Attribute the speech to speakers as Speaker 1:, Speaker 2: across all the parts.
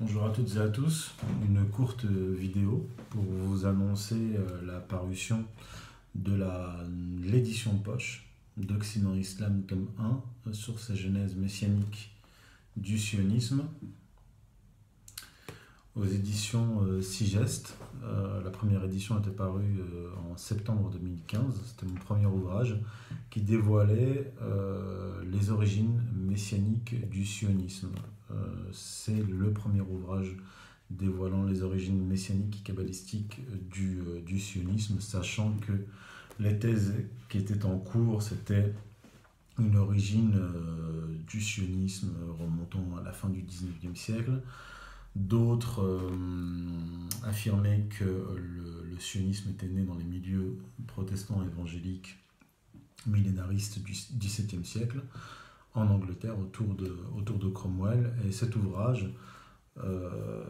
Speaker 1: Bonjour à toutes et à tous, une courte vidéo pour vous annoncer euh, la parution de l'édition poche d'Occident Islam tome 1 sur sa genèse messianique du sionisme aux éditions euh, Sigest. Euh, la première édition était parue en septembre 2015, c'était mon premier ouvrage qui dévoilait les origines messianiques du sionisme. Euh, c'est le premier ouvrage dévoilant les origines messianiques et kabbalistiques du, euh, du sionisme, sachant que les thèses qui étaient en cours, c'était une origine euh, du sionisme remontant à la fin du 19e siècle. D'autres affirmaient que le, le, sionisme était né dans les milieux protestants évangéliques millénaristes du XVIIe siècle en Angleterre autour de, autour de Cromwell. Et cet ouvrage euh,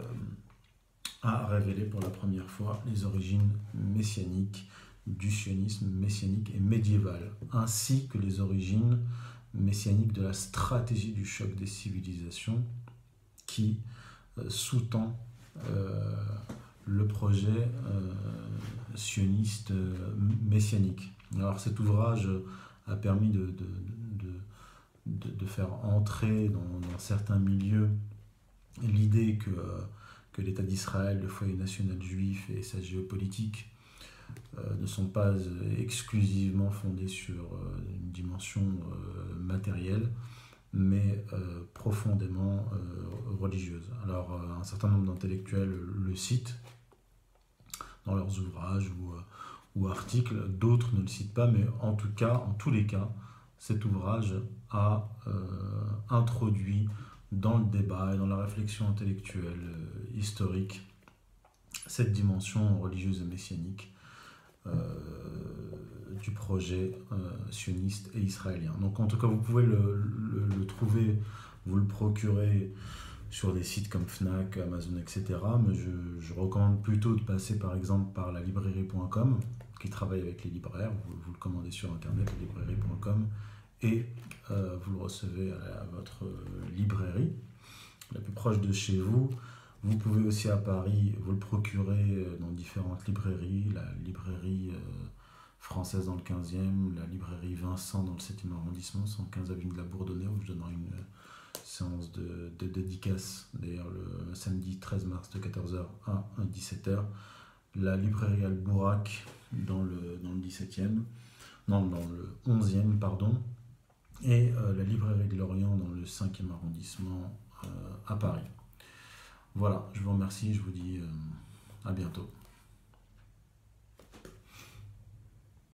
Speaker 1: a révélé pour la première fois les origines messianiques du sionisme messianique et médiéval, ainsi que les origines messianiques de la stratégie du choc des civilisations qui euh, sous-tend euh, le projet sioniste messianique. Alors cet ouvrage a permis de de, faire entrer dans, certains milieux l'idée que, que l'État d'Israël, le foyer national juif et sa géopolitique euh, ne sont pas exclusivement fondés sur euh, une dimension euh, matérielle, mais profondément religieuse. Alors un certain nombre d'intellectuels le citent dans leurs ouvrages ou, ou articles, d'autres ne le citent pas, mais en tout cas, en tous les cas, cet ouvrage a euh, introduit dans le débat et dans la réflexion intellectuelle euh, historique cette dimension religieuse et messianique euh, du projet sioniste et israélien. Donc en tout cas, vous pouvez le, trouver, vous le procurer sur des sites comme Fnac, Amazon, etc. Mais je recommande plutôt de passer par exemple par la librairie.com qui travaille avec les libraires. Vous, le commandez sur internet, librairie.com et euh, vous le recevez à, votre librairie la plus proche de chez vous. Vous pouvez aussi à Paris vous le procurer euh, dans différentes librairies, la librairie euh, française dans le 15e, la librairie Vincent dans le 7e arrondissement, 115 avenue de la Bourdonnais, où je donnerai une séance de, dédicace, d'ailleurs le samedi 13 mars de 14h à 17h. La librairie Albourak dans le, dans le 17e, non, dans le 11e, pardon, et euh, la librairie de Lorient dans le 5e arrondissement euh, à Paris. Voilà, je vous remercie, je vous dis euh, à bientôt.